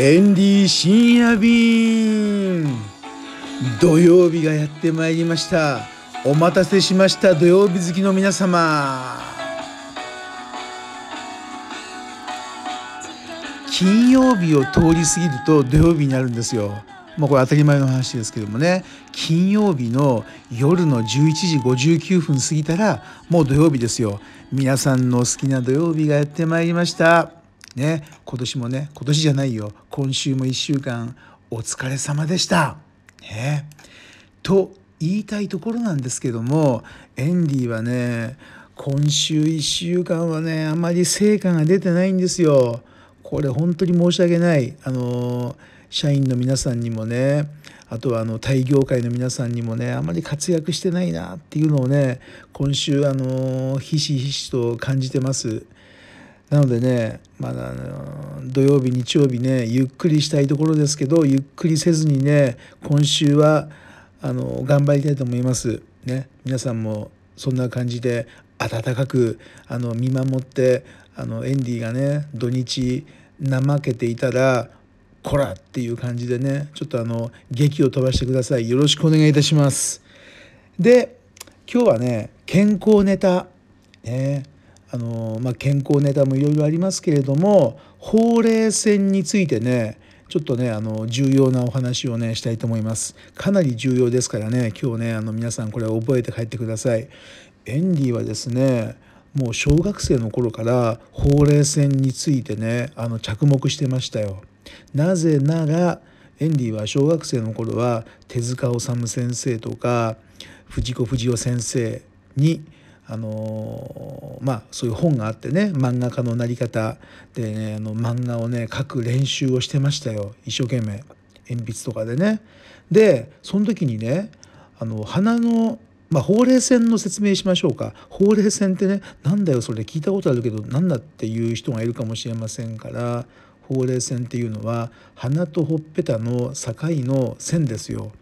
エンディー深夜便。土曜日がやってまいりました。お待たせしました。土曜日好きの皆様。金曜日を通り過ぎると土曜日になるんですよ。まあこれ当たり前の話ですけどもね。金曜日の夜の11時59分過ぎたらもう土曜日ですよ。皆さんの好きな土曜日がやってまいりました。ね今年もね今年じゃないよ今週も1週間お疲れ様でした。ね、と言いたいところなんですけどもエンディはね今週1週間はねあまり成果が出てないんですよ。これ本当に申し訳ないあの社員の皆さんにもねあとはあのタイ業界の皆さんにもねあまり活躍してないなっていうのをね今週あのひしひしと感じてます。なのでねまだあの土曜日日曜日ねゆっくりしたいところですけどゆっくりせずにね今週はあの頑張りたいと思います。ね、皆さんもそんな感じで温かくあの見守ってあのエンディがね土日怠けていたらこらっていう感じでねちょっとあの劇を飛ばしてください。よろしくお願いいたします。で今日はね健康ネタ。ね。あの、まあ、健康ネタもいろいろありますけれどもほうれい線についてねちょっとねあの重要なお話をねしたいと思います。かなり重要ですからね今日ねあの皆さんこれ覚えて帰ってください。エンディはですねもう小学生の頃からほうれい線についてねあの着目してましたよ。なぜならエンディは小学生の頃は手塚治虫先生とか藤子不二雄先生にあのまあそういう本があってね漫画家のなり方でねあの漫画をね書く練習をしてましたよ一生懸命鉛筆とかでね。でその時にねあの鼻のまあ、ほうれい線の説明しましょうかほうれい線ってねなんだよそれ聞いたことあるけどなんだっていう人がいるかもしれませんからほうれい線っていうのは鼻とほっぺたの境の線ですよ。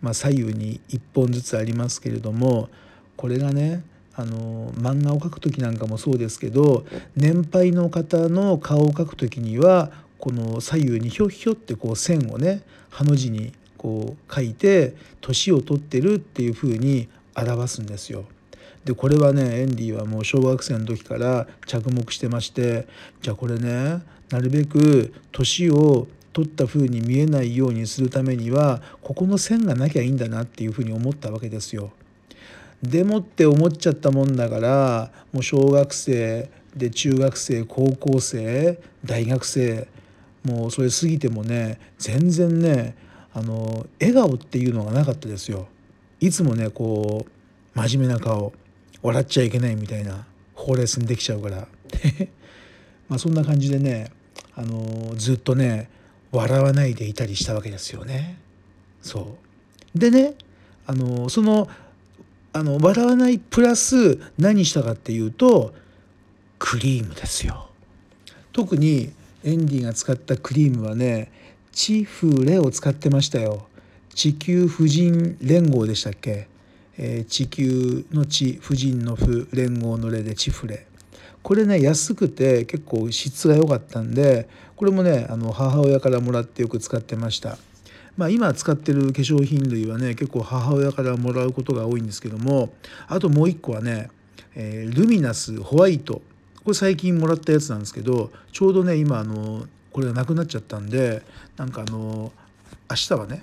まあ、左右に1本ずつありますけれどもこれがねあの漫画を描く時なんかもそうですけど年配の方の顔を描く時にはこの左右にひょひょってこう線をねハの字にこう書いて年を取ってるっていうふうに表すんですよ。でこれはねエンディはもう小学生の時から着目してましてじゃあこれねなるべく年を取った風に見えないようにするためにはここの線がなきゃいいんだなっていうふうに思ったわけですよ。でもって思っちゃったもんだからもう小学生で中学生高校生大学生もうそれ過ぎてもね全然ねあの笑顔っていうのがなかったですよ。いつもねこう真面目な顔笑っちゃいけないみたいなほうれい線できちゃうから まあそんな感じでねあのずっとね笑わないでいたりしたわけですよね。そうでねあのそのあの笑わないプラス何したかっていうとクリームですよ。特にエンディが使ったクリームはねチフレを使ってましたよ。地球婦人連合でしたっけ、えー、地球の地婦人の婦連合の例でチフレ。これね安くて結構質が良かったんでこれもねあの母親からもらってよく使ってました。まあ、今使ってる化粧品類はね結構母親からもらうことが多いんですけどもあともう一個はね、えー、ルミナスホワイト。これ最近もらったやつなんですけどちょうどね今あのこれがなくなっちゃったんでなんかあの明日はね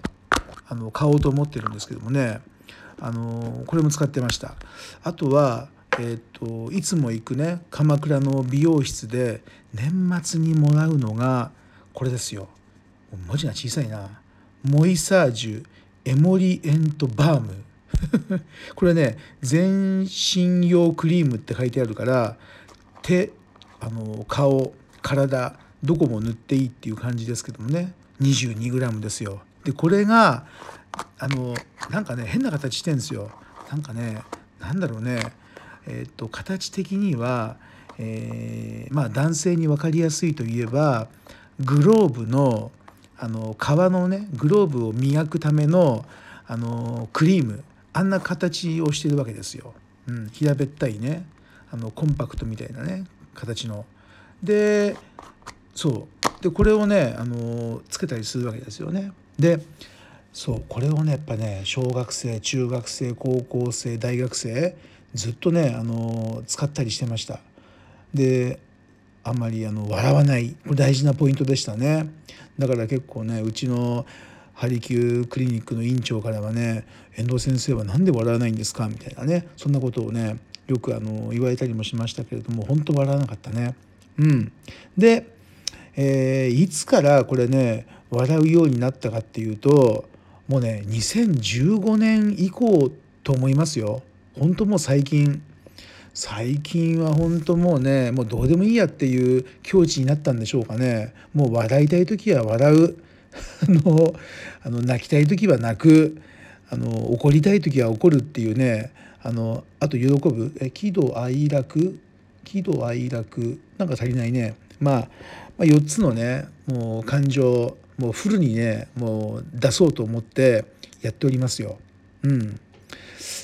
あの買おうと思ってるんですけどもねあのこれも使ってました。あとはえーといつも行くね鎌倉の美容室で年末にもらうのがこれですよ。文字が小さいな。モイサージュエモリエントバーム これね全身用クリームって書いてあるから手あの顔体どこも塗っていいっていう感じですけどもね 22g ですよ。でこれがあのなんかね変な形してんですよ。なんかねなんだろうねえっ、と形的には、えー、まあ男性に分かりやすいといえばグローブのあの革のねグローブを磨くためのあのクリームあんな形をしてるわけですよ。うん、平べったいねあのコンパクトみたいなね形の。でそうでこれをねあのつけたりするわけですよね。でそうこれをねやっぱね小学生中学生高校生大学生ずっとねあの使ったりしてましたであんまりあの笑わない大事なポイントでしたね。だから結構ねうちのハリキュークリニックの院長からはね遠藤先生は何で笑わないんですか？みたいなねそんなことをねよくあの言われたりもしましたけれども本当笑わなかったね。うん。で、えー、いつからこれね笑うようになったかっていうともうね2015年以降と思いますよ。本当もう最近。最近は本当もうねもうどうでもいいやっていう境地になったんでしょうかね。もう笑いたい時は笑う。の あの泣きたい時は泣く。あの怒りたい時は怒るっていうね。あのあと喜ぶ。え喜怒哀楽。喜怒哀楽。なんか足りないね、まあ、まあ4つのねもう感情もうフルにねもう出そうと思ってやっておりますよ。うん、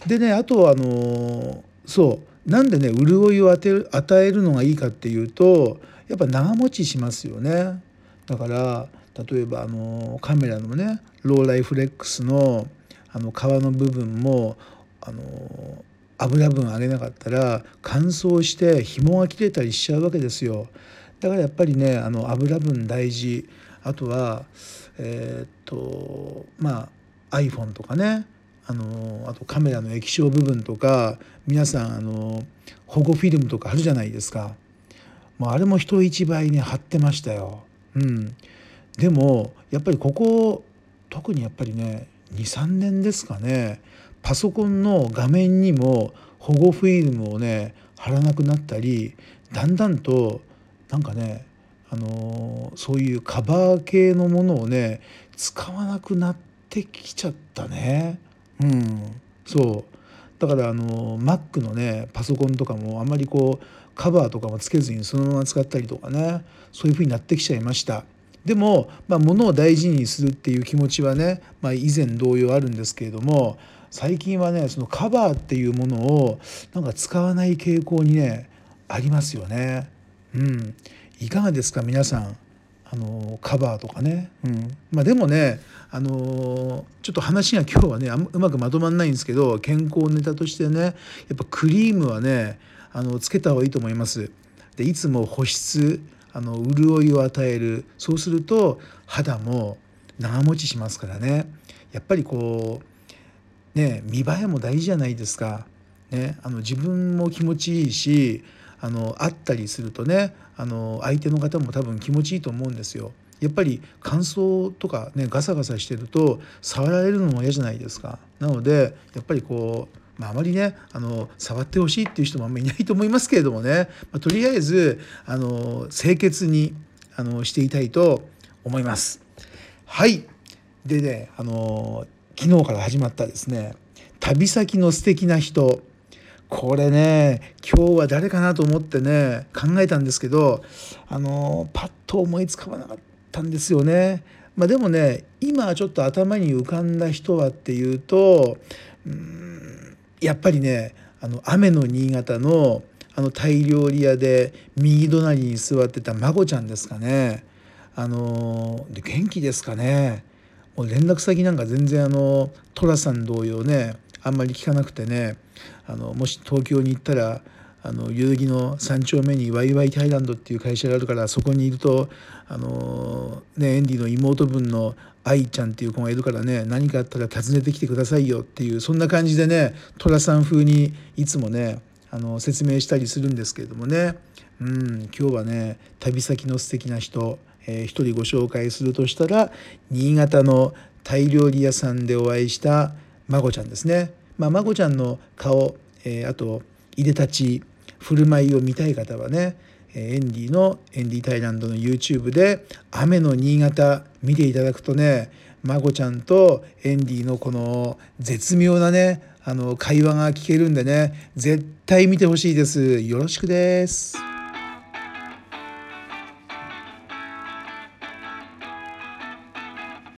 でねあとあのそう。なんでね潤いを与えるのがいいかっていうとやっぱ長持ちしますよね。だから例えばあのカメラのねローライフレックスのあの皮の部分もあの油分上げなかったら乾燥して紐が切れたりしちゃうわけですよ。だからやっぱりねあの油分大事あとはえー、っとまあ iPhone とかねあのあとカメラの液晶部分とか皆さんあの保護フィルムとかあるじゃないですか。もうあれも人一倍ね貼ってましたよ。うん、でもやっぱりここ特にやっぱりね23年ですかねパソコンの画面にも保護フィルムをね貼らなくなったりだんだんとなんかねあのそういうカバー系のものをね使わなくなってきちゃったね。うん、そうだからあの Mac のねパソコンとかもあんまりこうカバーとかもつけずにそのまま使ったりとかねそういう風になってきちゃいました。でも、まあ、物を大事にするっていう気持ちはね、まあ、以前同様あるんですけれども最近はねそのカバーっていうものをなんか使わない傾向にねありますよね。うん、いかがですか皆さん？のカバーとかね、うんまあ、でもねあのちょっと話が今日はねうまくまとまんないんですけど健康ネタとしてねやっぱクリームはねあのつけた方がいいと思います。でいつも保湿あの潤いを与えるそうすると肌も長持ちしますからねやっぱりこうね見栄えも大事じゃないですか。ね、あの自分も気持ちいいしあの会ったりするとねあの相手の方も多分気持ちいいと思うんですよ。やっぱり乾燥とかねガサガサしてると触られるのも嫌じゃないですか。なのでやっぱりこうまあ、あまりねあの触ってほしいっていう人もあんまりいないと思いますけれどもね、まあ、とりあえずあの清潔にあのしていたいと思います。はいでねあの昨日から始まったですね旅先の素敵な人これね今日は誰かなと思ってね考えたんですけどあのパッと思いつかなかったんですよね。まあ、でもね今ちょっと頭に浮かんだ人はっていうとうんやっぱりねあの雨の新潟のあのタイ料理屋で右隣に座ってた孫ちゃんですかねあの元気ですかねもう連絡先なんか全然あの寅さん同様ねあんまり聞かなくてねあのもし東京に行ったらあの代々木の3丁目にワイワイタイランドっていう会社があるからそこにいるとあの、ね、エンディの妹分の愛ちゃんっていう子がいるからね何かあったら訪ねてきてくださいよっていうそんな感じでね寅さん風にいつもねあの説明したりするんですけれどもね、うん、今日はね旅先の素敵な人、えー、一人ご紹介するとしたら新潟のタイ料理屋さんでお会いした孫ちゃんですね。まあ、孫ちゃんの顔、えー、あといでたち振る舞いを見たい方はねエンディのエンディタイランドの YouTube で「雨の新潟」見ていただくとね孫ちゃんとエンディのこの絶妙なねあの会話が聞けるんでね絶対見てほしいですよろしくです。